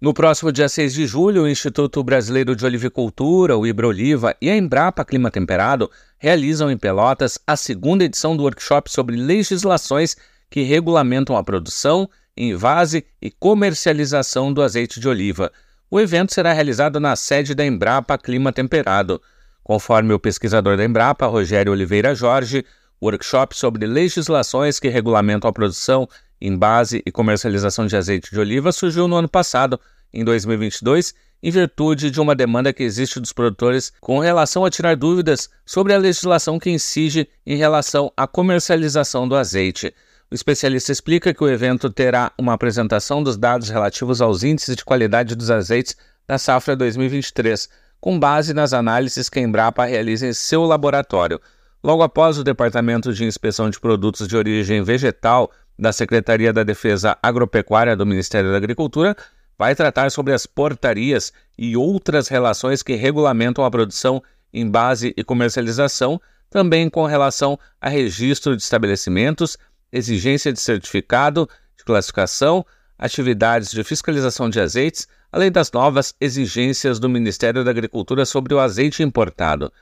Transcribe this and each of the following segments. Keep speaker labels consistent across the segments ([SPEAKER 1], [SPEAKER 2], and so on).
[SPEAKER 1] No próximo dia 6 de julho, o Instituto Brasileiro de Olivicultura, o Ibroliva, e a Embrapa Clima Temperado realizam em Pelotas a segunda edição do workshop sobre legislações que regulamentam a produção, invase e comercialização do azeite de oliva. O evento será realizado na sede da Embrapa Clima Temperado. Conforme o pesquisador da Embrapa, Rogério Oliveira Jorge, o workshop sobre legislações que regulamentam a produção, em base e comercialização de azeite de oliva surgiu no ano passado, em 2022, em virtude de uma demanda que existe dos produtores com relação a tirar dúvidas sobre a legislação que incide em relação à comercialização do azeite. O especialista explica que o evento terá uma apresentação dos dados relativos aos índices de qualidade dos azeites da safra 2023, com base nas análises que a Embrapa realiza em seu laboratório. Logo após o Departamento de Inspeção de Produtos de Origem Vegetal da Secretaria da Defesa Agropecuária do Ministério da Agricultura vai tratar sobre as portarias e outras relações que regulamentam a produção em base e comercialização, também com relação a registro de estabelecimentos, exigência de certificado de classificação, atividades de fiscalização de azeites, além das novas exigências do Ministério da Agricultura sobre o azeite importado.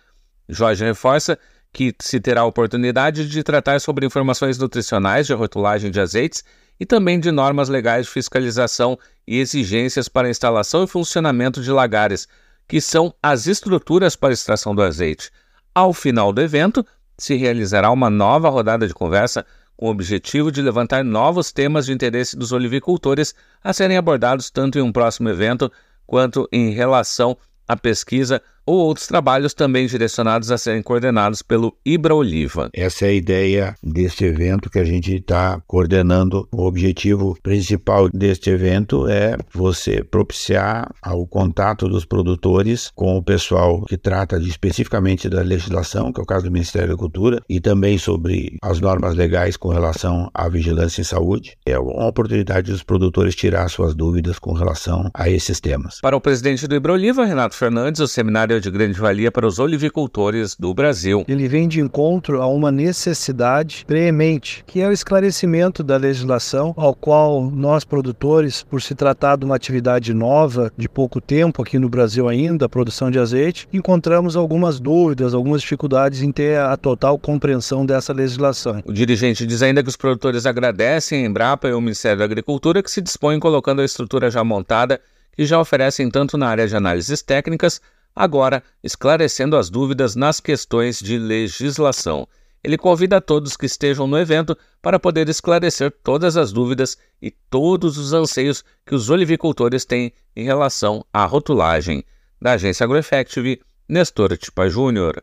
[SPEAKER 1] Jorge reforça que se terá a oportunidade de tratar sobre informações nutricionais de rotulagem de azeites e também de normas legais de fiscalização e exigências para instalação e funcionamento de lagares, que são as estruturas para extração do azeite. Ao final do evento, se realizará uma nova rodada de conversa com o objetivo de levantar novos temas de interesse dos olivicultores a serem abordados tanto em um próximo evento quanto em relação à pesquisa ou outros trabalhos também direcionados a serem coordenados pelo Ibra Oliva.
[SPEAKER 2] Essa é a ideia deste evento que a gente está coordenando. O objetivo principal deste evento é você propiciar o contato dos produtores com o pessoal que trata de, especificamente da legislação, que é o caso do Ministério da Cultura, e também sobre as normas legais com relação à vigilância em saúde. É uma oportunidade dos produtores tirar suas dúvidas com relação a esses temas.
[SPEAKER 1] Para o presidente do Ibra Oliva, Renato Fernandes, o seminário de grande valia para os olivicultores do Brasil.
[SPEAKER 3] Ele vem de encontro a uma necessidade preemente, que é o esclarecimento da legislação, ao qual nós produtores, por se tratar de uma atividade nova, de pouco tempo aqui no Brasil ainda, a produção de azeite, encontramos algumas dúvidas, algumas dificuldades em ter a total compreensão dessa legislação.
[SPEAKER 1] O dirigente diz ainda que os produtores agradecem a Embrapa e o Ministério da Agricultura que se dispõem colocando a estrutura já montada que já oferecem tanto na área de análises técnicas agora esclarecendo as dúvidas nas questões de legislação. Ele convida todos que estejam no evento para poder esclarecer todas as dúvidas e todos os anseios que os olivicultores têm em relação à rotulagem. Da agência AgroEffective, Nestor Tipa Júnior.